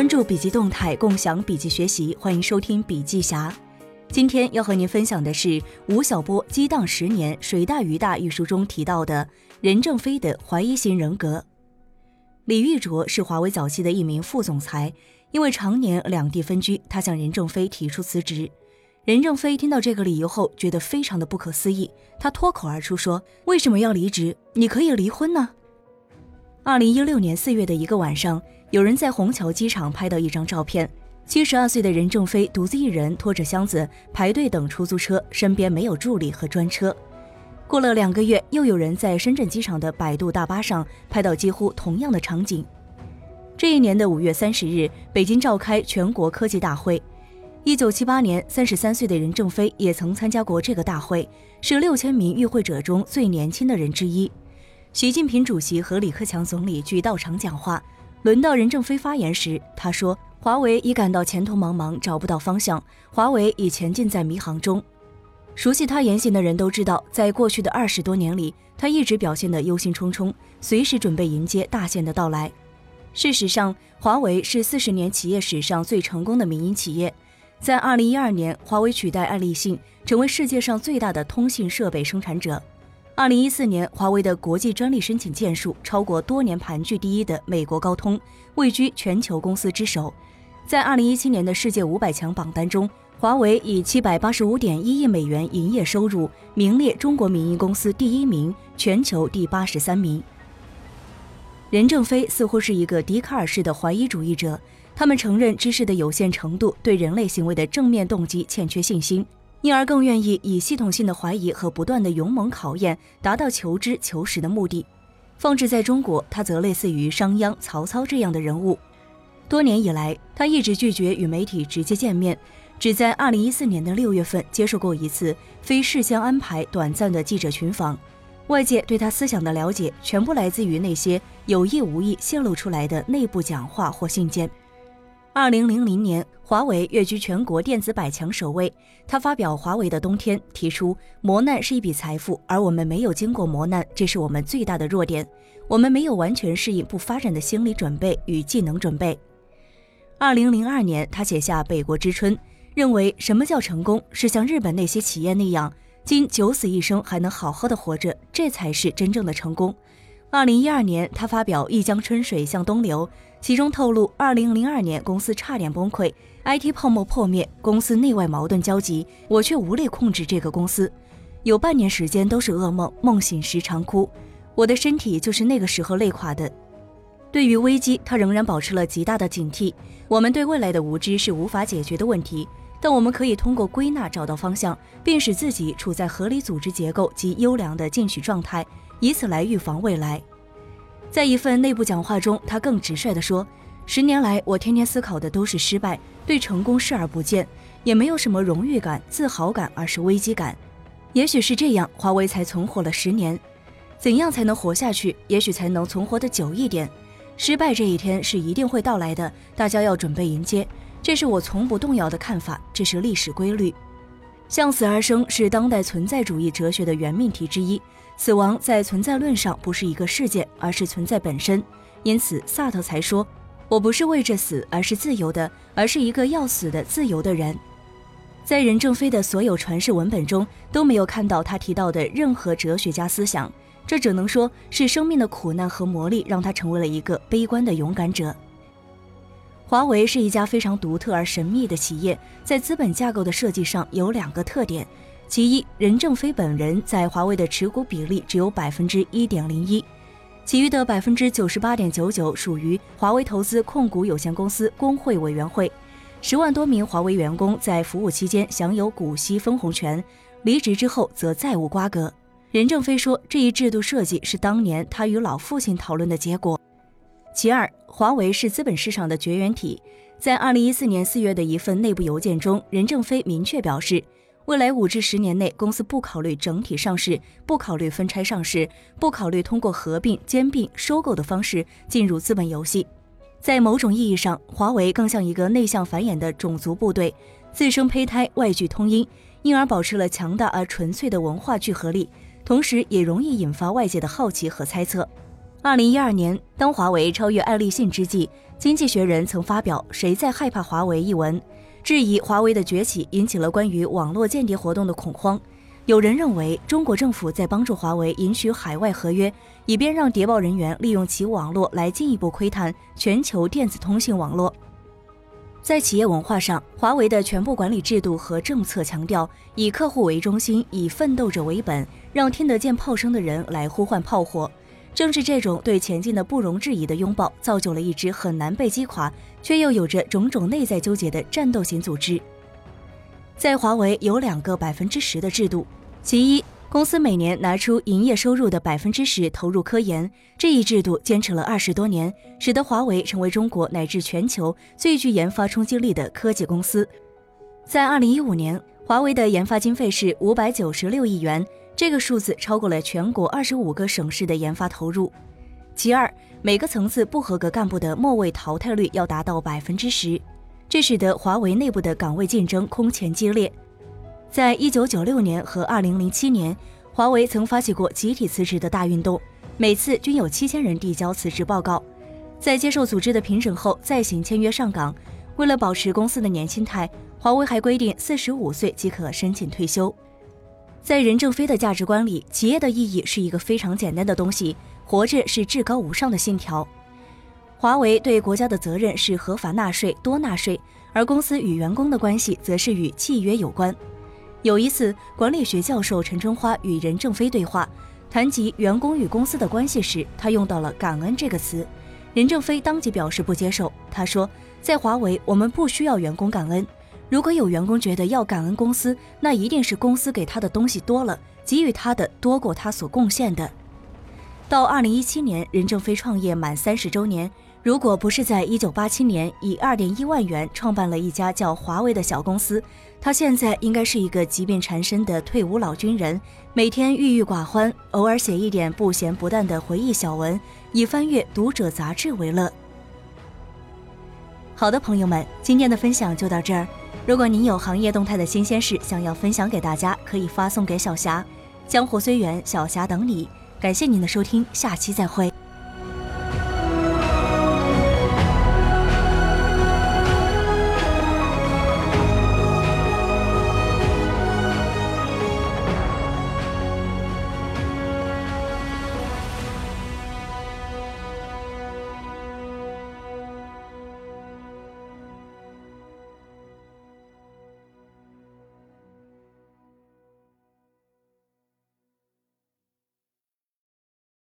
关注笔记动态，共享笔记学习，欢迎收听笔记侠。今天要和您分享的是吴晓波激荡十年，水大鱼大一书中提到的任正非的怀疑型人格。李玉卓是华为早期的一名副总裁，因为常年两地分居，他向任正非提出辞职。任正非听到这个理由后，觉得非常的不可思议，他脱口而出说：“为什么要离职？你可以离婚呢？”二零一六年四月的一个晚上，有人在虹桥机场拍到一张照片。七十二岁的任正非独自一人拖着箱子排队等出租车，身边没有助理和专车。过了两个月，又有人在深圳机场的摆渡大巴上拍到几乎同样的场景。这一年的五月三十日，北京召开全国科技大会。一九七八年，三十三岁的任正非也曾参加过这个大会，是六千名与会者中最年轻的人之一。习近平主席和李克强总理俱到场讲话，轮到任正非发言时，他说。华为已感到前途茫茫，找不到方向。华为已前进在迷航中。熟悉他言行的人都知道，在过去的二十多年里，他一直表现得忧心忡忡，随时准备迎接大限的到来。事实上，华为是四十年企业史上最成功的民营企业。在二零一二年，华为取代爱立信，成为世界上最大的通信设备生产者。二零一四年，华为的国际专利申请件数超过多年盘踞第一的美国高通，位居全球公司之首。在二零一七年的世界五百强榜单中，华为以七百八十五点一亿美元营业收入，名列中国民营公司第一名，全球第八十三名。任正非似乎是一个笛卡尔式的怀疑主义者，他们承认知识的有限程度，对人类行为的正面动机欠缺信心，因而更愿意以系统性的怀疑和不断的勇猛考验，达到求知求实的目的。放置在中国，他则类似于商鞅、曹操这样的人物。多年以来，他一直拒绝与媒体直接见面，只在2014年的六月份接受过一次非事先安排短暂的记者群访。外界对他思想的了解，全部来自于那些有意无意泄露出来的内部讲话或信件。2000年，华为跃居全国电子百强首位。他发表《华为的冬天》，提出磨难是一笔财富，而我们没有经过磨难，这是我们最大的弱点。我们没有完全适应不发展的心理准备与技能准备。二零零二年，他写下《北国之春》，认为什么叫成功？是像日本那些企业那样，经九死一生还能好好的活着，这才是真正的成功。二零一二年，他发表《一江春水向东流》，其中透露，二零零二年公司差点崩溃，IT 泡沫破灭，公司内外矛盾交集，我却无力控制这个公司，有半年时间都是噩梦，梦醒时常哭，我的身体就是那个时候累垮的。对于危机，他仍然保持了极大的警惕。我们对未来的无知是无法解决的问题，但我们可以通过归纳找到方向，并使自己处在合理组织结构及优良的进取状态，以此来预防未来。在一份内部讲话中，他更直率地说：“十年来，我天天思考的都是失败，对成功视而不见，也没有什么荣誉感、自豪感，而是危机感。也许是这样，华为才存活了十年。怎样才能活下去？也许才能存活得久一点。”失败这一天是一定会到来的，大家要准备迎接。这是我从不动摇的看法，这是历史规律。向死而生是当代存在主义哲学的原命题之一。死亡在存在论上不是一个事件，而是存在本身。因此，萨特才说：“我不是为着死，而是自由的，而是一个要死的自由的人。”在任正非的所有传世文本中，都没有看到他提到的任何哲学家思想。这只能说是生命的苦难和磨砺让他成为了一个悲观的勇敢者。华为是一家非常独特而神秘的企业，在资本架构的设计上有两个特点：其一，任正非本人在华为的持股比例只有百分之一点零一，其余的百分之九十八点九九属于华为投资控股有限公司工会委员会，十万多名华为员工在服务期间享有股息分红权，离职之后则再无瓜葛。任正非说，这一制度设计是当年他与老父亲讨论的结果。其二，华为是资本市场的绝缘体。在二零一四年四月的一份内部邮件中，任正非明确表示，未来五至十年内，公司不考虑整体上市，不考虑分拆上市，不考虑通过合并、兼并、收购的方式进入资本游戏。在某种意义上，华为更像一个内向繁衍的种族部队，自生胚胎，外聚通音，因而保持了强大而纯粹的文化聚合力。同时，也容易引发外界的好奇和猜测。二零一二年，当华为超越爱立信之际，《经济学人》曾发表《谁在害怕华为》一文，质疑华为的崛起引起了关于网络间谍活动的恐慌。有人认为，中国政府在帮助华为赢取海外合约，以便让谍报人员利用其网络来进一步窥探全球电子通信网络。在企业文化上，华为的全部管理制度和政策强调以客户为中心，以奋斗者为本，让听得见炮声的人来呼唤炮火。正是这种对前进的不容置疑的拥抱，造就了一支很难被击垮，却又有着种种内在纠结的战斗型组织。在华为有两个百分之十的制度，其一，公司每年拿出营业收入的百分之十投入科研，这一制度坚持了二十多年，使得华为成为中国乃至全球最具研发冲击力的科技公司。在二零一五年，华为的研发经费是五百九十六亿元。这个数字超过了全国二十五个省市的研发投入。其二，每个层次不合格干部的末位淘汰率要达到百分之十，这使得华为内部的岗位竞争空前激烈。在一九九六年和二零零七年，华为曾发起过集体辞职的大运动，每次均有七千人递交辞职报告，在接受组织的评审后再行签约上岗。为了保持公司的年轻态，华为还规定四十五岁即可申请退休。在任正非的价值观里，企业的意义是一个非常简单的东西，活着是至高无上的信条。华为对国家的责任是合法纳税、多纳税，而公司与员工的关系则是与契约有关。有一次，管理学教授陈春花与任正非对话，谈及员工与公司的关系时，他用到了“感恩”这个词，任正非当即表示不接受。他说：“在华为，我们不需要员工感恩。”如果有员工觉得要感恩公司，那一定是公司给他的东西多了，给予他的多过他所贡献的。到二零一七年，任正非创业满三十周年，如果不是在一九八七年以二点一万元创办了一家叫华为的小公司，他现在应该是一个疾病缠身的退伍老军人，每天郁郁寡欢，偶尔写一点不咸不淡的回忆小文，以翻阅《读者》杂志为乐。好的，朋友们，今天的分享就到这儿。如果您有行业动态的新鲜事想要分享给大家，可以发送给小霞。江湖虽远，小霞等你。感谢您的收听，下期再会。